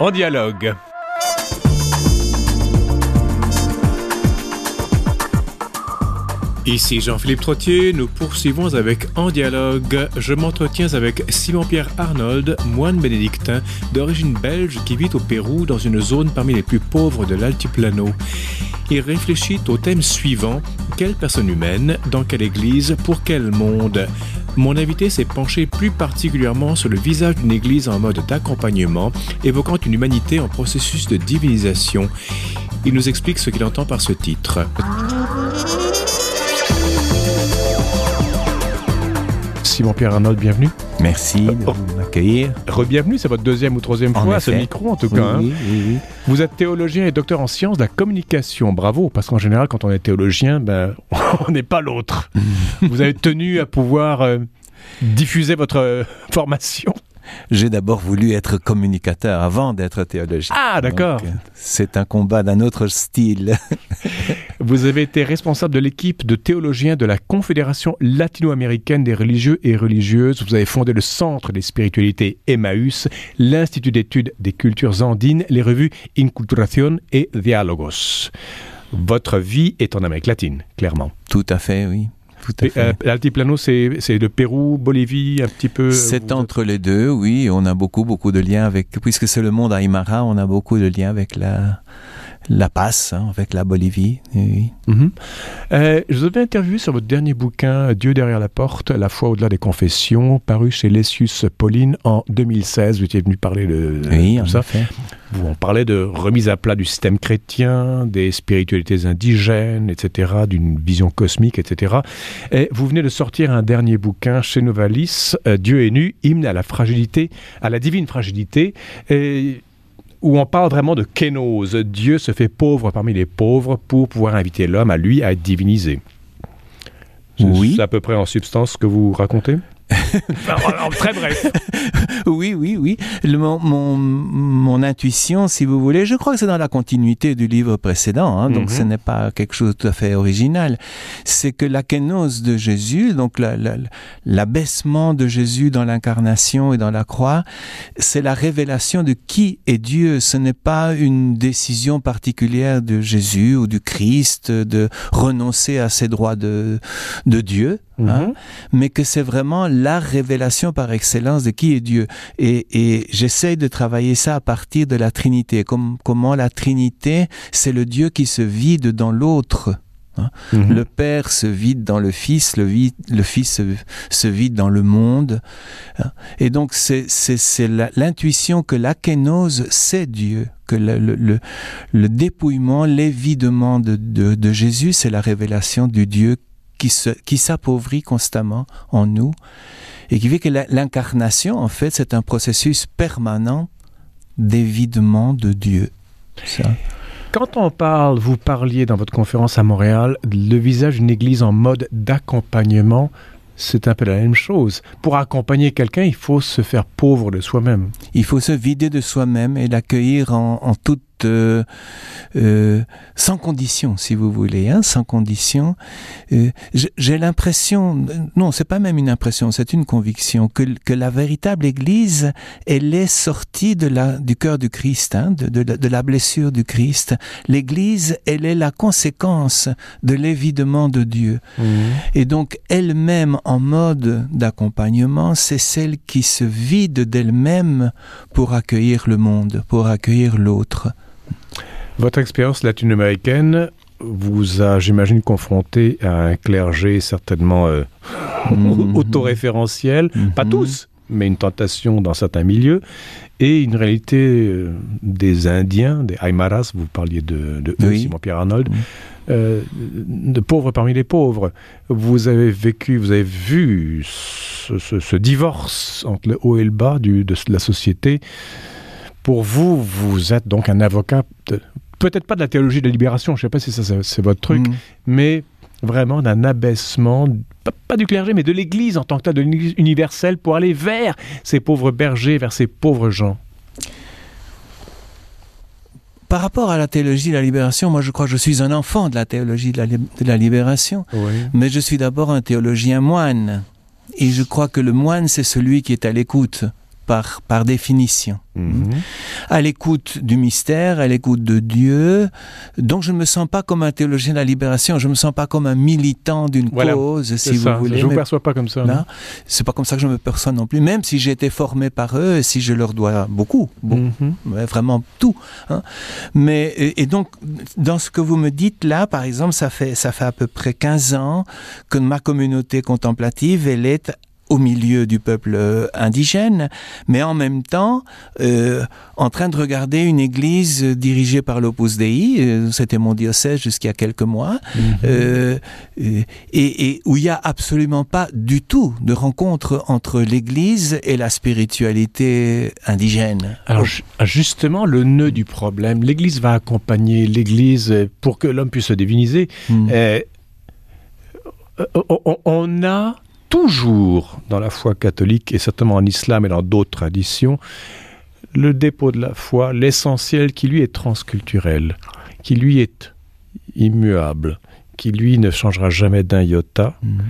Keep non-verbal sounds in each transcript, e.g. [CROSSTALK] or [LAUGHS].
en dialogue. Ici Jean-Philippe Trottier, nous poursuivons avec En dialogue. Je m'entretiens avec Simon-Pierre Arnold, moine bénédictin d'origine belge qui vit au Pérou dans une zone parmi les plus pauvres de l'Altiplano. Il réfléchit au thème suivant Quelle personne humaine, dans quelle église, pour quel monde? Mon invité s'est penché plus particulièrement sur le visage d'une église en mode d'accompagnement, évoquant une humanité en processus de divinisation. Il nous explique ce qu'il entend par ce titre. Simon-Pierre Arnold, bienvenue. Merci de oh. m'accueillir. Re-bienvenue, c'est votre deuxième ou troisième fois à ce micro en tout cas. Hein. Vous êtes théologien et docteur en sciences de la communication. Bravo, parce qu'en général, quand on est théologien, ben, [LAUGHS] on n'est pas l'autre. [LAUGHS] Vous avez tenu à pouvoir euh, diffuser votre euh, formation j'ai d'abord voulu être communicateur avant d'être théologien. Ah, d'accord. C'est un combat d'un autre style. [LAUGHS] Vous avez été responsable de l'équipe de théologiens de la Confédération latino-américaine des religieux et religieuses. Vous avez fondé le Centre des spiritualités Emmaüs, l'Institut d'études des cultures andines, les revues Inculturación et Diálogos. Votre vie est en Amérique latine, clairement. Tout à fait, oui. Euh, L'altiplano, c'est le Pérou, Bolivie, un petit peu. C'est entre les deux, oui. On a beaucoup, beaucoup de liens avec, puisque c'est le monde Aymara, on a beaucoup de liens avec la, la passe hein, avec la Bolivie. Oui. Mhm. Euh, je vous avais interviewé sur votre dernier bouquin, Dieu derrière la porte, la foi au-delà des confessions, paru chez Lessius Pauline en 2016. Vous étiez venu parler de, oui, ça. Vous parlait de remise à plat du système chrétien, des spiritualités indigènes, etc., d'une vision cosmique, etc. Et vous venez de sortir un dernier bouquin chez Novalis, euh, Dieu est nu, hymne à la fragilité, à la divine fragilité. Et où on parle vraiment de kénose. Dieu se fait pauvre parmi les pauvres pour pouvoir inviter l'homme à lui à être divinisé. Oui. C'est à peu près en substance ce que vous racontez? Très bref. [LAUGHS] oui, oui, oui. mon, mon, intuition, si vous voulez, je crois que c'est dans la continuité du livre précédent, hein, donc ce mhm. n'est pas quelque chose de tout à fait original. C'est que la kénose de Jésus, donc l'abaissement de Jésus dans l'incarnation et dans la croix, c'est la révélation de qui est Dieu. Ce n'est pas une décision particulière de Jésus ou du Christ de renoncer à ses droits de, de Dieu, hein, mhm. mais que c'est vraiment la révélation par excellence de qui est Dieu. Et, et j'essaye de travailler ça à partir de la Trinité. Comme, comment la Trinité, c'est le Dieu qui se vide dans l'autre. Hein. Mhm. Le Père se vide dans le Fils, le, le Fils se, vide dans le monde. Hein. Et donc c'est l'intuition que l'akénose, c'est Dieu, que le, le, le dépouillement, l'évidement de, de, de Jésus, c'est la révélation du Dieu qui s'appauvrit constamment en nous et qui fait que l'incarnation, en fait, c'est un processus permanent d'évidement de Dieu. Quand on parle, vous parliez dans votre conférence à Montréal, le visage d'une église en mode d'accompagnement, c'est un peu la même chose. Pour accompagner quelqu'un, il faut se faire pauvre de soi-même. Il faut se vider de soi-même et l'accueillir en, en toute euh, euh, sans condition, si vous voulez, hein, sans condition. Euh, j'ai l'impression, non, c'est pas même une impression, c'est une conviction que, que, la véritable Église, elle est sortie de la, du cœur du Christ, hein, de, de, de, la blessure du Christ. L'Église, elle est la conséquence de l'évidement de Dieu. Mmh. Et donc, elle-même, en mode d'accompagnement, c'est celle qui se vide d'elle-même pour accueillir le monde, pour accueillir l'autre. Votre expérience latino-américaine vous a, j'imagine, confronté à un clergé certainement euh, mm-hmm. autoréférentiel, mm-hmm. pas tous, mais une tentation dans certains milieux, et une réalité euh, des Indiens, des Aymaras, vous parliez de, de Simon-Pierre Arnold, mm-hmm. euh, de pauvres parmi les pauvres. Vous avez vécu, vous avez vu ce, divorce entre le haut et le bas du, de la société. Pour vous, vous êtes donc un avocat de, peut-être pas de la théologie de la libération, je ne sais pas si ça c'est votre truc, mm. mais vraiment d'un abaissement, pas, du clergé, mais de l'Église en tant que tel, de l'Église universelle, pour aller vers ces pauvres bergers, vers ces pauvres gens. Par rapport à la théologie de la libération, moi je crois que je suis un enfant de la théologie de la, de la libération, mais je suis d'abord un théologien moine. Et je crois que le moine, c'est celui qui est à l'écoute par, par définition. Mhm. À l'écoute du mystère, à l'écoute de Dieu. Donc je ne me sens pas comme un théologien de la libération, je ne me sens pas comme un militant d'une cause, si vous voulez. Je ne vous perçois pas comme ça. C'est pas comme ça que je me perçois non plus, même si j'ai été formé par eux et si je leur dois beaucoup, mhm. vraiment tout. Hein. Mais, et, donc, dans ce que vous me dites là, par exemple, ça fait, ça fait à peu près 15 ans que ma communauté contemplative, elle est au milieu du peuple euh, indigène, mais en même temps euh, en train de regarder une église dirigée par l'Opus Dei, euh, c'était mon diocèse jusqu'à quelques mois, mhm. et, où il n'y a absolument pas du tout de rencontre entre l'église et la spiritualité indigène. Alors justement, le nœud du problème, l'église va accompagner l'église pour que l'homme puisse se diviniser. Hmm. on a toujours dans la foi catholique et certainement en islam et dans d'autres traditions, le dépôt de la foi, l'essentiel qui lui est transculturel, qui lui est immuable, qui lui ne changera jamais d'un iota, mhm.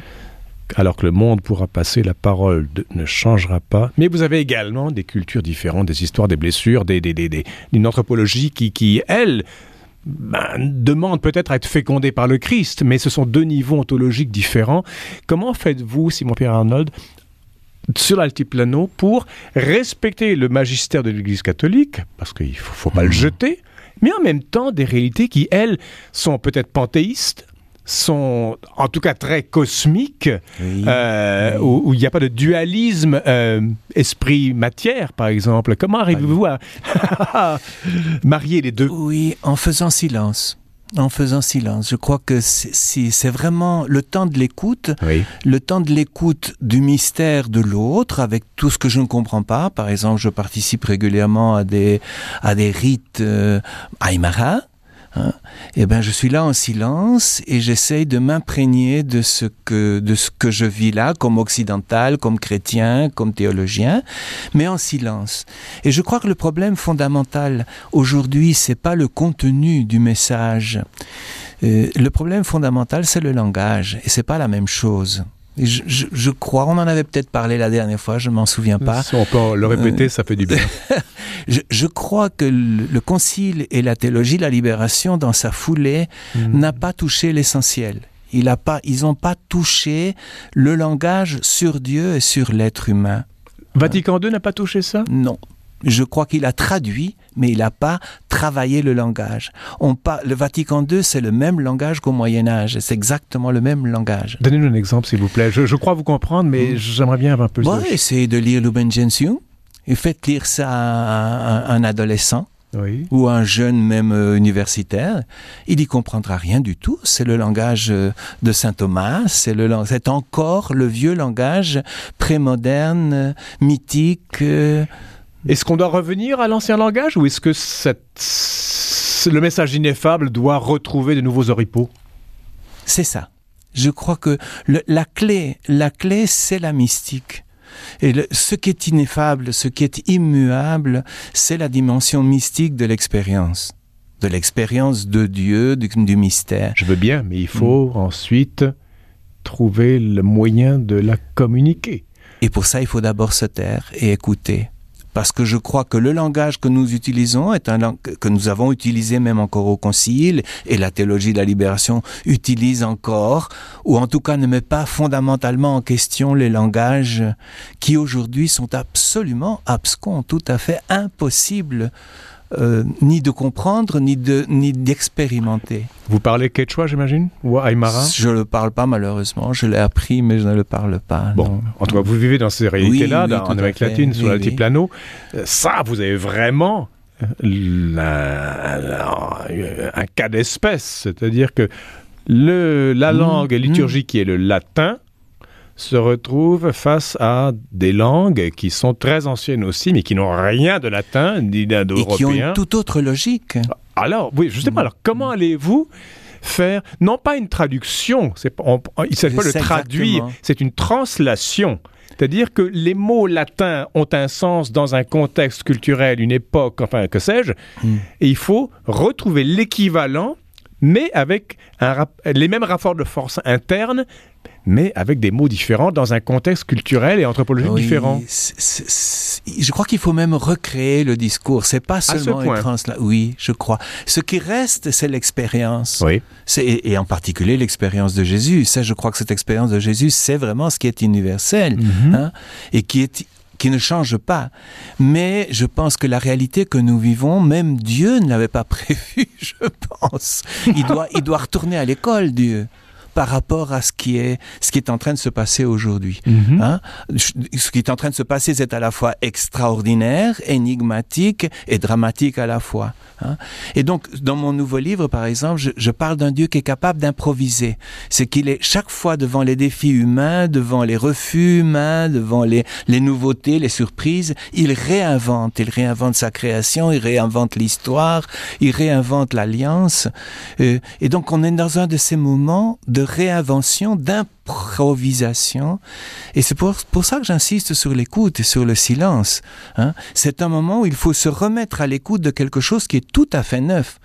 alors que le monde pourra passer, la parole ne changera pas. Mais vous avez également des cultures différentes, des histoires, des blessures, des, des, une anthropologie qui, qui elle, ben, demande peut-être à être fécondé par le Christ, mais ce sont deux niveaux ontologiques différents. Comment faites-vous, Simon-Pierre Arnold, sur l'altiplano pour respecter le magistère de l'Église catholique, parce qu'il ne faut, faut, pas le mmh. jeter, mais en même temps des réalités qui, elles, sont peut-être panthéistes, sont en tout cas très cosmiques, euh, Où, il n'y a pas de dualisme euh, esprit-matière, par exemple. Comment arrivez-vous à [LAUGHS] marier les deux? Oui, en faisant silence en faisant silence. Je crois que c'est vraiment le temps de l'écoute, le temps de l'écoute du mystère de l'autre, avec tout ce que je ne comprends pas. Par exemple, je participe régulièrement à des à des rites euh, aymara, Hein, eh ben, je suis là en silence et j'essaye de m'imprégner de ce que de ce que je vis là, comme occidental, comme chrétien, comme théologien, mais en silence. Et je crois que le problème fondamental aujourd'hui, c'est pas le contenu du message. Euh, le problème fondamental, c'est le langage, et c'est pas la même chose. Je, crois, on en avait peut-être parlé la dernière fois, je m'en souviens pas. Si on peut le répéter, ça fait du bien. [LAUGHS] je, crois que le, Concile et la théologie la libération, dans sa foulée, hmm. n'a pas touché l'essentiel. Il a pas, ils n'ont pas touché le langage sur Dieu et sur l'être humain. Vatican II n'a pas touché ça? Non. Je crois qu'il a traduit, mais il n'a pas travaillé le langage. On le Vatican II, c'est le même langage qu'au Moyen Âge. C'est exactement le même langage. Donnez-nous un exemple, s'il vous plaît. Je, crois vous comprendre, mais hmm. j'aimerais bien avoir un peu de... Essayez de lire Lumen Gentium et faites lire ça à un, adolescent. ou un jeune même euh, universitaire, il n'y comprendra rien du tout. C'est le langage euh, de saint Thomas, c'est le c'est encore le vieux langage prémoderne, euh, mythique. Est-ce qu'on doit revenir à l'ancien langage ou est-ce que le message ineffable doit retrouver de nouveaux oripeaux? C'est ça. Je crois que la clé, la clé, c'est la mystique. Et ce qui est ineffable, ce qui est immuable, c'est la dimension mystique de l'expérience, de l'expérience de Dieu, du, mystère. Je veux bien, mais il faut mm. ensuite trouver le moyen de la communiquer. Et pour ça, il faut d'abord se taire et écouter parce que je crois que le langage que nous utilisons est un langage que nous avons utilisé même encore au Concile, et la théologie de la libération utilise encore, ou en tout cas ne met pas fondamentalement en question les langages qui aujourd'hui sont absolument abscons, tout à fait impossibles euh, ni de comprendre, ni de ni d'expérimenter. Vous parlez quechua, j'imagine, ou aymara? Je ne le parle pas malheureusement. Je l'ai appris, mais je ne le parle pas. Bon, en tout cas, vous vivez dans ces réalités-là, en Amérique latine, sur l'altiplano. Euh, ça, vous avez vraiment euh, un cas d'espèce, c'est-à-dire que le, la mmh, langue liturgique mmh. qui est le latin se retrouvent face à des langues qui sont très anciennes aussi, mais qui n'ont rien de latin ni d'indo-européen. Et qui ont une toute autre logique. Alors, oui, justement, alors comment allez-vous faire, non pas une traduction, c'est, il ne s'agit pas de traduire, c'est une translation. C'est-à-dire que les mots latins ont un sens dans un contexte culturel, une époque, enfin, que sais-je, hmm. et il faut retrouver l'équivalent mais avec un les mêmes rapports de force internes, mais avec des mots différents dans un contexte culturel et anthropologique différent. je crois qu'il faut même recréer le discours. C'est pas seulement une là. Oui, je crois. Ce qui reste, c'est l'expérience. Oui. Et, en particulier l'expérience de Jésus. Ça, je crois que cette expérience de Jésus, c'est vraiment ce qui est universel mhm. hein, et qui est qui ne change pas. Mais je pense que la réalité que nous vivons, même Dieu ne l'avait pas [LAUGHS] prévu, je pense. Il doit, il doit retourner à l'école, Dieu par rapport à ce qui est, ce qui est en train de se passer aujourd'hui. Mhm. hein? Ce qui est en train de se passer, c'est à la fois extraordinaire, énigmatique et dramatique à la fois. Hein? Et donc, dans mon nouveau livre, par exemple, je, je parle d'un Dieu qui est capable d'improviser. C'est qu'il est chaque fois devant les défis humains, devant les refus humains, devant les, les nouveautés, les surprises, il réinvente. Il réinvente sa création, il réinvente l'histoire, il réinvente l'alliance. Euh, et donc, on est dans un de ces moments de réinvention, d'improvisation. Et c'est pour, pour, ça que j'insiste sur l'écoute et sur le silence. Hein. C'est un moment où il faut se remettre à l'écoute de quelque chose qui est tout à fait neuf.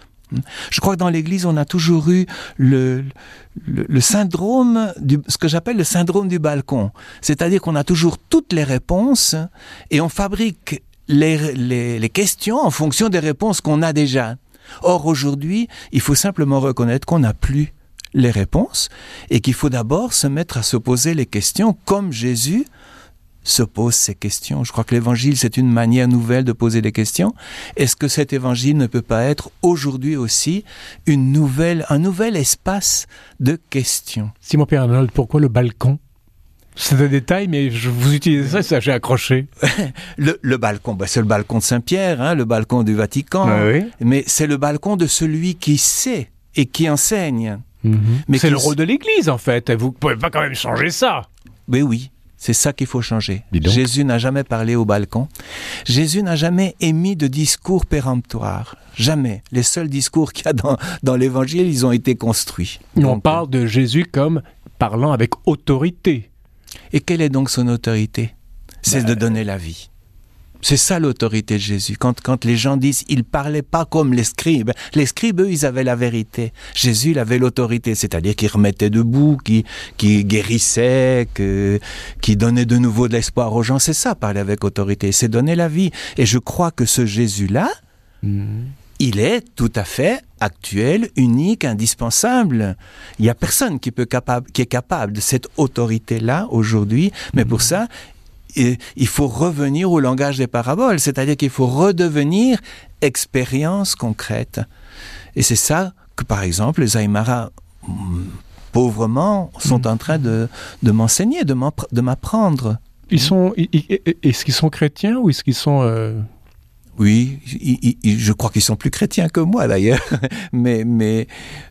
Je crois que dans l'Église, on a toujours eu le, le, syndrome, ce que j'appelle le syndrome du balcon. C'est-à-dire qu'on a toujours toutes les réponses et on fabrique les, les questions en fonction des réponses qu'on a déjà. Or, aujourd'hui, il faut simplement reconnaître qu'on n'a plus les réponses et qu'il faut d'abord se mettre à se poser les questions comme Jésus se pose ces questions. Je crois que l'évangile, c'est une manière nouvelle de poser des questions. Est-ce que cet évangile ne peut pas être aujourd'hui aussi une nouvelle, un nouvel espace de questions? Simon Pierre Arnold, pourquoi le balcon? C'est un détail, mais je vous utilisez ça, ça j'ai accroché. [LAUGHS] le, balcon, bah, c'est le balcon de Saint-Pierre, hein, le balcon du Vatican. Mais c'est le balcon de celui qui sait et qui enseigne. Mhm. Mais c'est le rôle de l'Église, en fait. Vous pouvez pas quand même changer ça. Mais oui, c'est ça qu'il faut changer. Jésus n'a jamais parlé au balcon. Jésus n'a jamais émis de discours péremptoire. Jamais. Les seuls discours qu'il y a dans, dans l'Évangile, ils ont été construits. On parle de Jésus comme parlant avec autorité. Et quelle est donc son autorité? C'est de bah, donner la vie. C'est ça l'autorité de Jésus. Quand, quand les gens disent il parlait pas comme les scribes, les scribes, eux, ils avaient la vérité. Jésus, il avait l'autorité, c'est-à-dire qu'il remettait debout, qui, qui guérissait, que, qui donnait de nouveau de l'espoir aux gens. C'est ça, parler avec autorité, c'est donner la vie. Et je crois que ce Jésus-là, mm-hmm. il est tout à fait actuel, unique, indispensable. Il n'y a personne qui, peut capable, qui est capable de cette autorité-là aujourd'hui, mais pour mm-hmm. ça, il faut revenir au langage des paraboles, c'est-à-dire qu'il faut redevenir expérience concrète. Et c'est ça que, par exemple, les Aymara, mm, pauvrement, sont mm. en train de, de m'enseigner, de m'apprendre. Ils sont, est-ce qu'ils sont chrétiens ou est-ce qu'ils sont euh, oui, je crois qu'ils sont plus chrétiens que moi d'ailleurs. [LAUGHS] mais, mais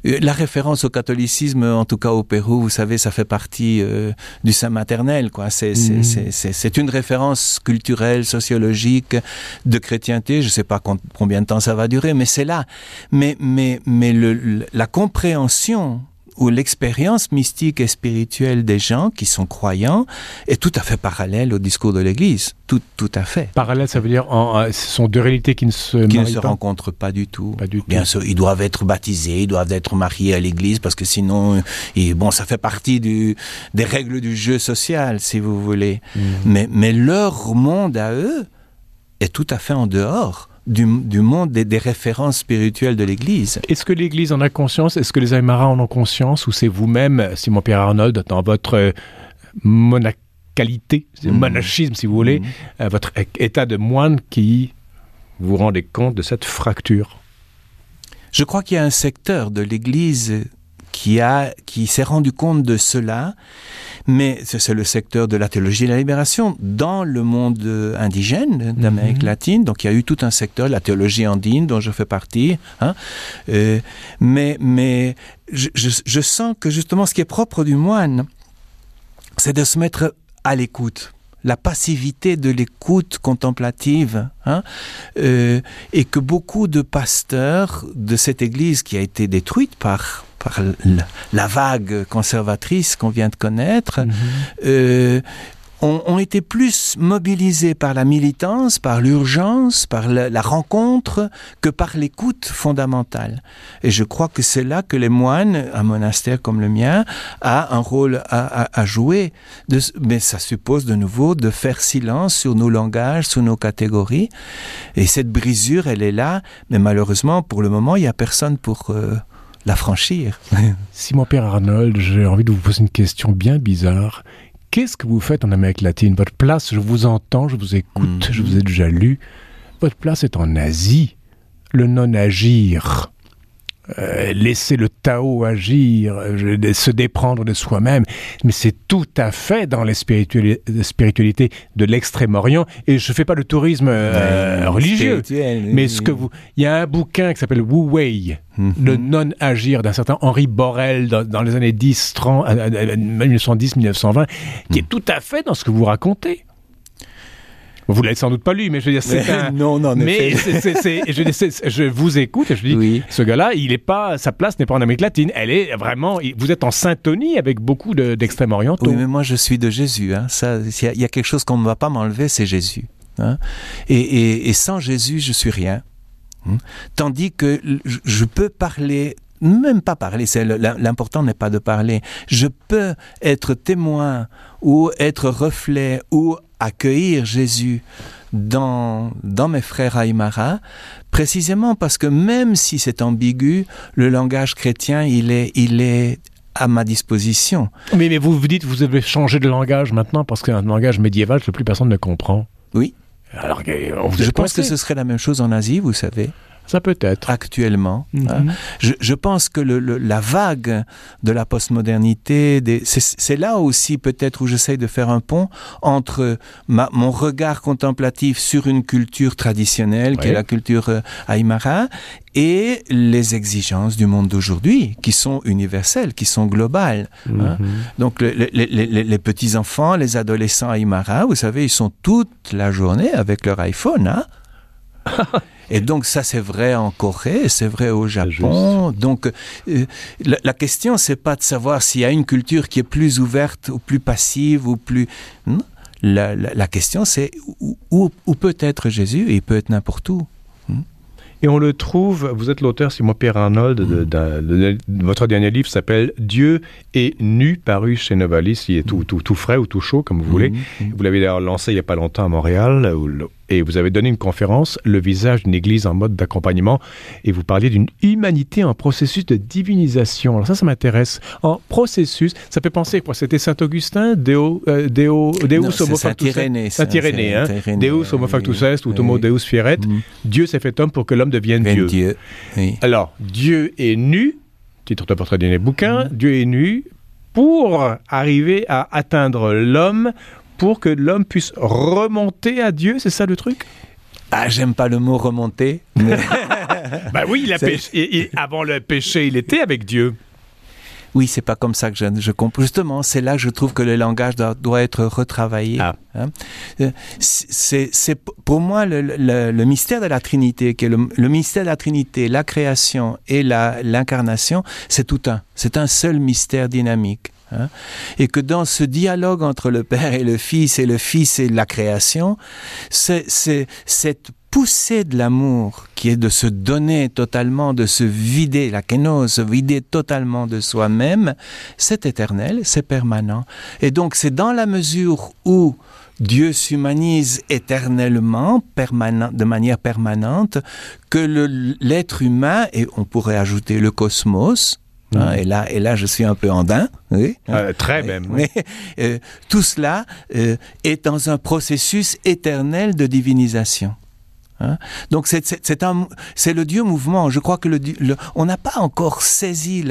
euh, la référence au catholicisme, en tout cas au Pérou, vous savez, ça fait partie euh, du sein maternel. quoi. Mhm. C'est une référence culturelle, sociologique de chrétienté. Je ne sais pas combien de temps ça va durer, mais c'est là. Mais, mais, mais le, la compréhension où l'expérience mystique et spirituelle des gens qui sont croyants est tout à fait parallèle au discours de l'Église. Tout, tout à fait. Parallèle, ça veut dire en, ce sont deux réalités qui ne se qui ne se rencontrent pas du tout. Pas du tout. Bien sûr, ils doivent être baptisés, ils doivent être mariés à l'Église parce que sinon, et bon, ça fait partie du, des règles du jeu social, si vous voulez. Mmh. Mais, mais leur monde à eux est tout à fait en dehors du, monde des, références spirituelles de l'Église. Est-ce que l'Église en a conscience? Est-ce que les Aymara en ont conscience? Ou c'est vous-même, Simon-Pierre Arnold, dans votre euh, monacalité, mmh. monachisme si vous voulez, mmh. euh, votre état de moine qui vous rendez compte de cette fracture? Je crois qu'il y a un secteur de l'Église qui, a, qui s'est rendu compte de cela mais c'est le secteur de la théologie de la libération dans le monde indigène d'Amérique mhm. latine. Donc il y a eu tout un secteur, la théologie andine dont je fais partie. Hein. Euh, mais mais je, je sens que justement ce qui est propre du moine, c'est de se mettre à l'écoute la passivité de l'écoute contemplative, hein, euh, et que beaucoup de pasteurs de cette Église qui a été détruite par par la vague conservatrice qu'on vient de connaître, mhm. euh, ont, été plus mobilisés par la militance, par l'urgence, par la, rencontre, que par l'écoute fondamentale. Et je crois que c'est là que les moines, un monastère comme le mien, a un rôle à, jouer. mais ça suppose de nouveau de faire silence sur nos langages, sur nos catégories. Et cette brisure, elle est là, mais malheureusement, pour le moment, il n'y a personne pour... Euh, la franchir. [LAUGHS] Simon Père Arnold, j'ai envie de vous poser une question bien bizarre. Qu'est-ce que vous faites en Amérique latine? Votre place, je vous entends, je vous écoute, je vous ai déjà lu. Votre place est en Asie. Le non-agir. Euh, laisser le Tao agir, euh, se déprendre de soi-même, mais c'est tout à fait dans les spiritualités de l'extrême-orient. Et je ne fais pas le tourisme euh, religieux, mais ce que vous, il y a un bouquin qui s'appelle Wu Wei, mhm. le non-agir d'un certain Henri Borel dans, les années 10, 30, 1910, 1920, qui est mhm. tout à fait dans ce que vous racontez. Vous l'avez sans doute pas lu, mais je veux dire, c'est un... non, non, mais je, je, vous écoute et je dis, oui. ce gars-là, il est pas, sa place n'est pas en Amérique latine. Elle est vraiment, vous êtes en syntonie avec beaucoup d'extrêmes orientaux. Oui, mais moi, je suis de Jésus. Hein. Ça, il y, a quelque chose qu'on ne va pas m'enlever, c'est Jésus. Hein. Et, et, et, sans Jésus, je suis rien. Hein. Tandis que je peux parler même pas parler, l'important n'est pas de parler. Je peux être témoin ou être reflet ou accueillir Jésus dans, dans mes frères Aymara, précisément parce que même si c'est ambigu, le langage chrétien, il est, il est à ma disposition. Mais, mais vous vous dites, vous avez changé de langage maintenant parce qu'un langage médiéval que plus personne ne comprend. Oui. Alors, je pense que ce serait la même chose en Asie, vous savez. Ça peut être. Actuellement. Mhm. Hein. je, pense que la vague de la postmodernité, c'est là aussi peut-être où j'essaye de faire un pont entre mon regard contemplatif sur une culture traditionnelle, qui est la culture euh, aymara, et les exigences du monde d'aujourd'hui, qui sont universelles, qui sont globales. Hein. Mhm. Donc les, petits-enfants, les adolescents aymara, vous savez, ils sont toute la journée avec leur iPhone. Hein [LAUGHS] Et donc ça c'est vrai en Corée, c'est vrai au Japon. Donc euh, la, la, question c'est pas de savoir s'il y a une culture qui est plus ouverte ou plus passive ou plus. La, la, question c'est où, où, peut être Jésus? Et il peut être n'importe où. Et on le trouve, vous êtes l'auteur, Simon Pierre Arnold, de, votre dernier livre s'appelle Dieu est nu, paru chez Novalis. Il est tout, tout, tout frais ou tout chaud, comme vous voulez. Vous l'avez d'ailleurs lancé il n'y a pas longtemps à Montréal, où et vous avez donné une conférence, Le visage d'une église en mode d'accompagnement, et vous parliez d'une humanité en processus de divinisation. Alors ça, ça m'intéresse. En processus, ça fait penser quoi C'était Saint-Augustin, Deo, euh, Deo, Deus homo factus est. Saint-Irénée, hein Deus homo factus est, ou Tomo Deus fieret. Mm. Dieu s'est fait homme pour que l'homme devienne Dieu. Dieu. Alors, Dieu est nu, titre de portrait d'un bouquin, mm. Dieu est nu pour arriver à atteindre l'homme pour que l'homme puisse remonter à Dieu, c'est ça le truc? Ah, j'aime pas le mot remonter. [LAUGHS] bah oui, il a péché, avant le péché, il était avec Dieu. Oui, c'est pas comme ça que je, je comprends. Justement, c'est là que je trouve que le langage doit, être retravaillé. Ah. Hein. Euh, c'est pour moi le, le, mystère de la Trinité, qui est le, mystère de la Trinité, la création et l'incarnation, c'est tout un. C'est un seul mystère dynamique. Hein, et que dans ce dialogue entre le Père et le Fils et le Fils et la création, c'est cette poussée de l'amour qui est de se donner totalement, de se vider, la kénose, se vider totalement de soi-même, c'est éternel, c'est permanent. Et donc c'est dans la mesure où Dieu s'humanise éternellement, de manière permanente, que l'être humain, et on pourrait ajouter le cosmos, Hein, et, là, et là, je suis un peu andin. Oui, euh, très même. Mais, euh, tout cela euh, est dans un processus éternel de divinisation. Hein. Donc c'est le Dieu mouvement. Je crois que le, on n'a pas encore saisi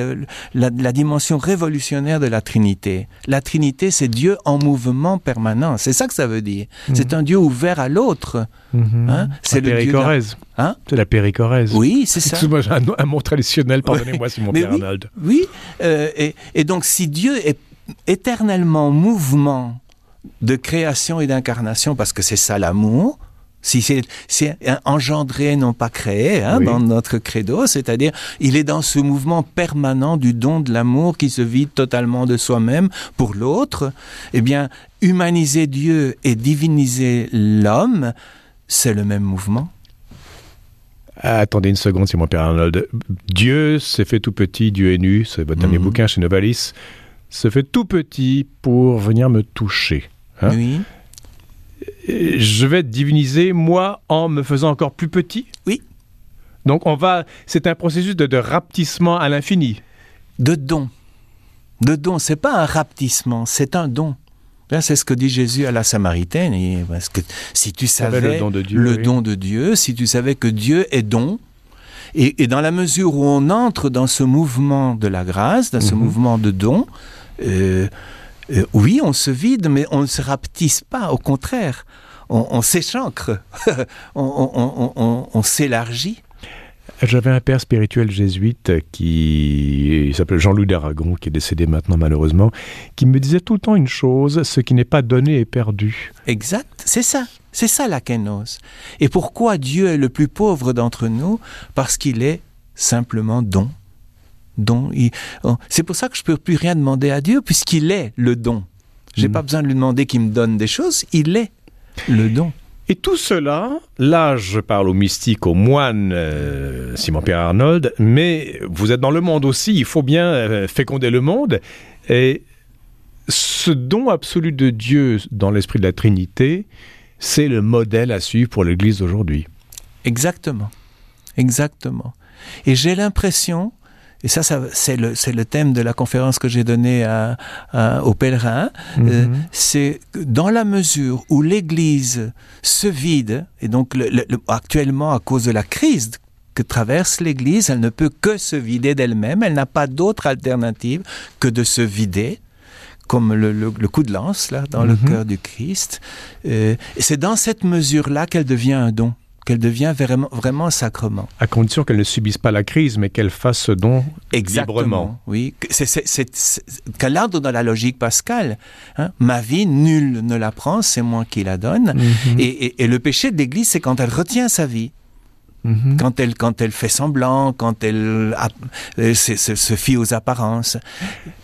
la, dimension révolutionnaire de la Trinité. La Trinité, c'est Dieu en mouvement permanent. C'est ça que ça veut dire. Mhm. C'est un Dieu ouvert à l'autre. Mhm. Hein. C'est la péricorèse. Hein? C'est la péricorèse. Oui, c'est ça. Moi, un, un, mot traditionnel. Pardonnez-moi, Simon Pierre oui, Arnold. Oui, euh, et, et donc si Dieu est éternellement mouvement de création et d'incarnation, parce que c'est ça l'amour, si c'est engendré, non pas créé, hein, dans notre credo, c'est-à-dire il est dans ce mouvement permanent du don de l'amour qui se vide totalement de soi-même pour l'autre, eh bien, humaniser Dieu et diviniser l'homme, c'est le même mouvement. attendez une seconde, c'est mon père Arnold. Dieu s'est fait tout petit, Dieu est nu, c'est votre dernier mhm. bouquin chez Novalis, se fait tout petit pour venir me toucher. Hein. oui. Je vais diviniser moi en me faisant encore plus petit. Oui. Donc on va, c'est un processus de, de rapetissement à l'infini. De don. De don, c'est pas un rapetissement, c'est un don. C'est ce que dit Jésus à la Samaritaine. Parce que si tu savais le, don de, Dieu, le don de Dieu, si tu savais que Dieu est don, et, dans la mesure où on entre dans ce mouvement de la grâce, dans ce mhm. mouvement de don, euh, euh, oui, on se vide, mais on ne se rapetisse pas. Au contraire, on, s'échancre, [LAUGHS] on s'élargit. J'avais un père spirituel jésuite qui s'appelle Jean-Louis d'Aragon, qui est décédé maintenant malheureusement, qui me disait tout le temps une chose ce qui n'est pas donné est perdu. Exact, c'est ça. C'est ça la kénose. Et pourquoi Dieu est le plus pauvre d'entre nous? Parce qu'il est simplement don. Don. Oh, c'est pour ça que je ne peux plus rien demander à Dieu, puisqu'il est le don. J'ai n'ai mm. pas besoin de lui demander qu'il me donne des choses, il est le don. Et tout cela, là je parle aux mystiques, aux moines, euh, Simon-Pierre Arnold, mais vous êtes dans le monde aussi, il faut bien euh, féconder le monde. Et ce don absolu de Dieu dans l'esprit de la Trinité, c'est le modèle à suivre pour l'Église d'aujourd'hui. Exactement. Exactement. Et j'ai l'impression et ça, ça c'est le, le, thème de la conférence que j'ai donnée à, aux pèlerins, euh, mhm. c'est dans la mesure où l'Église se vide, et donc actuellement à cause de la crise que traverse l'Église, elle ne peut que se vider d'elle-même, elle n'a pas d'autre alternative que de se vider comme le, coup de lance là dans le mhm. cœur du Christ. Euh, et c'est dans cette mesure-là qu'elle devient un don qu'elle devient vraiment, vraiment sacrement. À condition qu'elle ne subisse pas la crise, mais qu'elle fasse ce don Exactement, librement. Oui, qu'elle entre dans la logique pascale. Hein. Ma vie, nul ne la prend, c'est moi qui la donne. Mhm. et, et, le péché de l'Église, c'est quand elle retient sa vie. Mhm. Quand, elle, quand elle fait semblant, quand elle euh, se, fie aux apparences.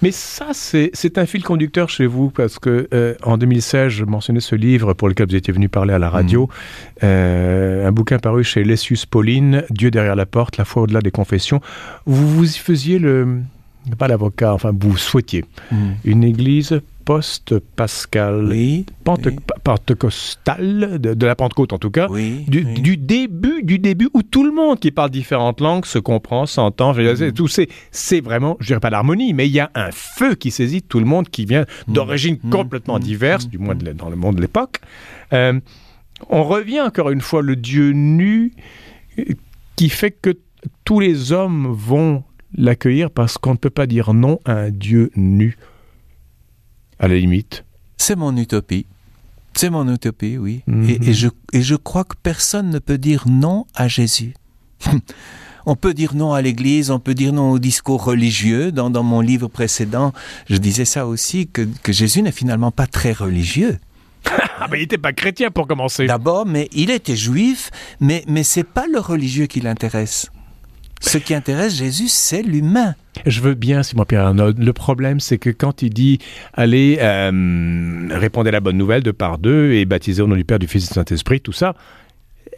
Mais ça, c'est un fil conducteur chez vous, parce que euh, en 2016, je mentionnais ce livre pour lequel vous étiez venu parler à la radio, mhm. euh, un bouquin paru chez Lessius Pauline, Dieu derrière la porte, la foi au-delà des confessions. Vous vous y faisiez le pas l'avocat, enfin vous souhaitiez mhm. une église post-pascal, pentecostal, de, la Pentecôte en tout cas, du, début, du début où tout le monde qui parle différentes langues se comprend, s'entend. Mm. Tout c'est, c'est vraiment, je dirais pas l'harmonie, mais il y a un feu qui saisit tout le monde qui vient mm. d'origines mm. complètement diverses, du moins dans le monde de l'époque. Euh, on revient encore une fois le Dieu nu euh, qui fait que tous les hommes vont l'accueillir parce qu'on ne peut pas dire non à un Dieu nu à la limite. C'est mon utopie. C'est mon utopie, oui. Mhm. et, je, et je crois que personne ne peut dire non à Jésus. [LAUGHS] on peut dire non à l'Église, on peut dire non au discours religieux. Dans, dans mon livre précédent, je disais ça aussi, que, que Jésus n'est finalement pas très religieux. ah ben, il n'était pas chrétien pour commencer. D'abord, mais il était juif, mais, mais c'est pas le religieux qui l'intéresse. Ce qui intéresse Jésus, c'est l'humain. Je veux bien, Simon-Pierre Arnaud. Le problème, c'est que quand il dit allez euh, répondre à la bonne nouvelle de par deux et baptiser au nom du Père, du Fils et du Saint-Esprit, tout ça,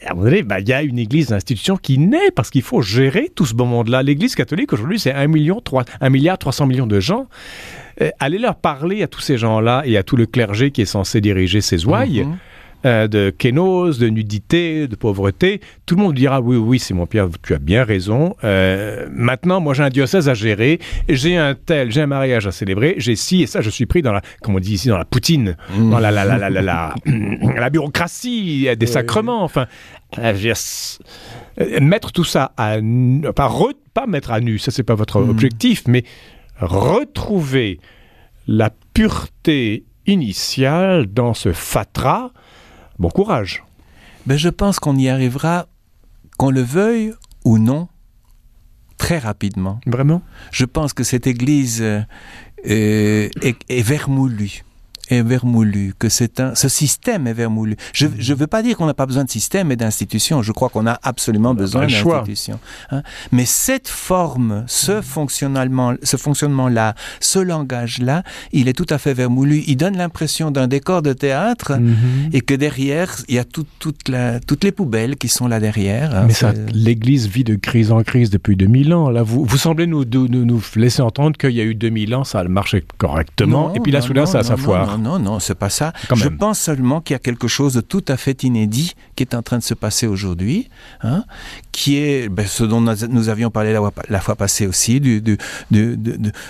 à un moment donné, bah, il y a une église d'institution qui naît parce qu'il faut gérer tout ce beau monde-là. L'église catholique, aujourd'hui, c'est 1 million, 3, 1 milliard 300 millions de gens. Euh, allez leur parler à tous ces gens-là et à tout le clergé qui est censé diriger ces ouailles. Mhm. Euh, de kénose, de nudité, de pauvreté, tout le monde dira oui, oui, c'est mon Pierre, tu as bien raison. Euh, maintenant, moi, j'ai un diocèse à gérer, j'ai un tel, j'ai un mariage à célébrer, j'ai ci et ça, je suis pris dans la, comme on dit ici, dans la poutine, mmh. dans la, la, la, la, la, bureaucratie des sacrements. Enfin, euh, mettre tout ça à, pas, pas mettre à nu, ça c'est pas votre mmh. objectif, mais retrouver la pureté initiale dans ce fatras Bon courage. Ben, je pense qu'on y arrivera, qu'on le veuille ou non, très rapidement. Vraiment? Je pense que cette Église euh, est, est, vermoulue. Est vermoulu, que c'est un, ce système est vermoulu. Je ne mm. veux pas dire qu'on n'a pas besoin de système et d'institutions. Je crois qu'on a absolument besoin d'institutions. Hein. Mais cette forme, ce fonctionnement, ce fonctionnement-là, ce langage-là, il est tout à fait vermoulu. Il donne l'impression d'un décor de théâtre mm-hmm. et que derrière, il y a toute la, toutes les poubelles qui sont là derrière. Hein. Mais ça, l'Église vit de crise en crise depuis 2000 ans. Là, vous, vous semblez nous, nous, nous laisser entendre qu'il y a eu 2000 ans, ça a marché correctement, et puis là, soudain, ça a sa foire. Non, non, c'est pas ça. Je pense seulement qu'il y a quelque chose de tout à fait inédit qui est en train de se passer aujourd'hui, hein, qui est ben, ce dont nous avions parlé la, fois passée aussi. Du, du,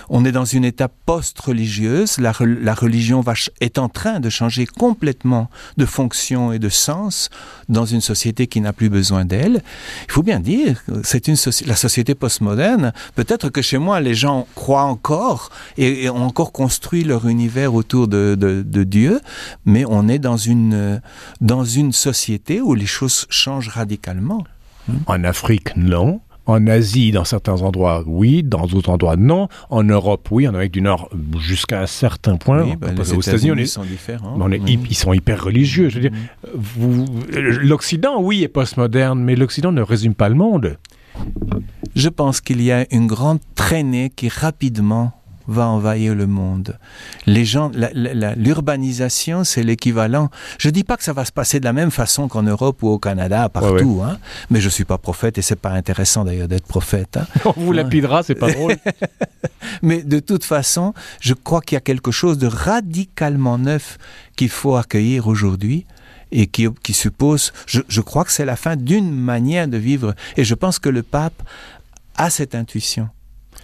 on est dans une étape post-religieuse. La, la, religion va, est en train de changer complètement de fonction et de sens dans une société qui n'a plus besoin d'elle. Il faut bien dire, c'est une la société postmoderne. Peut-être que chez moi, les gens croient encore et, ont encore construit leur univers autour de, de, de Dieu, mais on est dans une, dans une société où les choses changent radicalement. En Afrique, non. En Asie, dans certains endroits, oui. Dans d'autres endroits, non. En Europe, oui. En Amérique du Nord, jusqu'à un certain point. Oui, ben, les États-Unis sont différents. On est, Ils sont hyper religieux. Je veux dire, l'Occident, oui, est postmoderne, mais l'Occident ne résume pas le monde. Je pense qu'il y a une grande traînée qui rapidement va envahir le monde. Les gens, l'urbanisation, c'est l'équivalent. Je dis pas que ça va se passer de la même façon qu'en Europe ou au Canada, partout, Hein, mais je suis pas prophète et c'est pas intéressant d'ailleurs d'être prophète. Hein. [LAUGHS] On vous lapidera, c'est pas drôle. [LAUGHS] mais de toute façon, je crois qu'il y a quelque chose de radicalement neuf qu'il faut accueillir aujourd'hui et qui, qui suppose, je, je crois que c'est la fin d'une manière de vivre. Et je pense que le pape a cette intuition.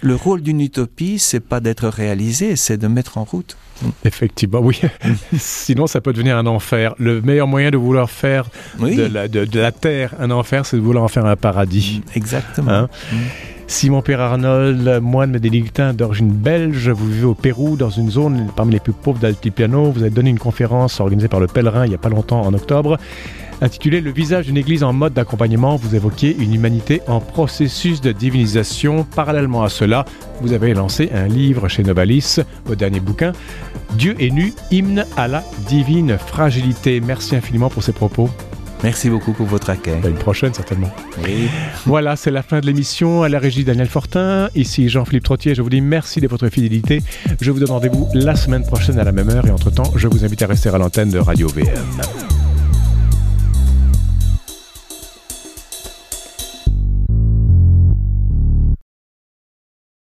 Le rôle d'une utopie, c'est pas d'être réalisé, c'est de mettre en route. Effectivement, oui. [LAUGHS] Sinon, ça peut devenir un enfer. Le meilleur moyen de vouloir faire de, la, de, la, terre un enfer, c'est de vouloir en faire un paradis. Exactement. Hein? Mm. Simon Pierre Arnold, moine bénédictin d'origine belge, vous vivez au Pérou dans une zone parmi les plus pauvres d'Altipiano. Vous avez donné une conférence organisée par le Pèlerin il n'y a pas longtemps en octobre. Intitulé Le visage d'une église en mode d'accompagnement, vous évoquez une humanité en processus de divinisation. Parallèlement à cela, vous avez lancé un livre chez Novalis, au dernier bouquin, Dieu est nu, hymne à la divine fragilité. Merci infiniment pour ces propos. Merci beaucoup pour votre accueil. À une prochaine, certainement. Oui. Voilà, c'est la fin de l'émission. À la régie, Daniel Fortin. Ici, Jean-Philippe Trottier. Je vous dis merci de votre fidélité. Je vous donne rendez-vous la semaine prochaine à la même heure. Et entre-temps, je vous invite à rester à l'antenne de Radio VM.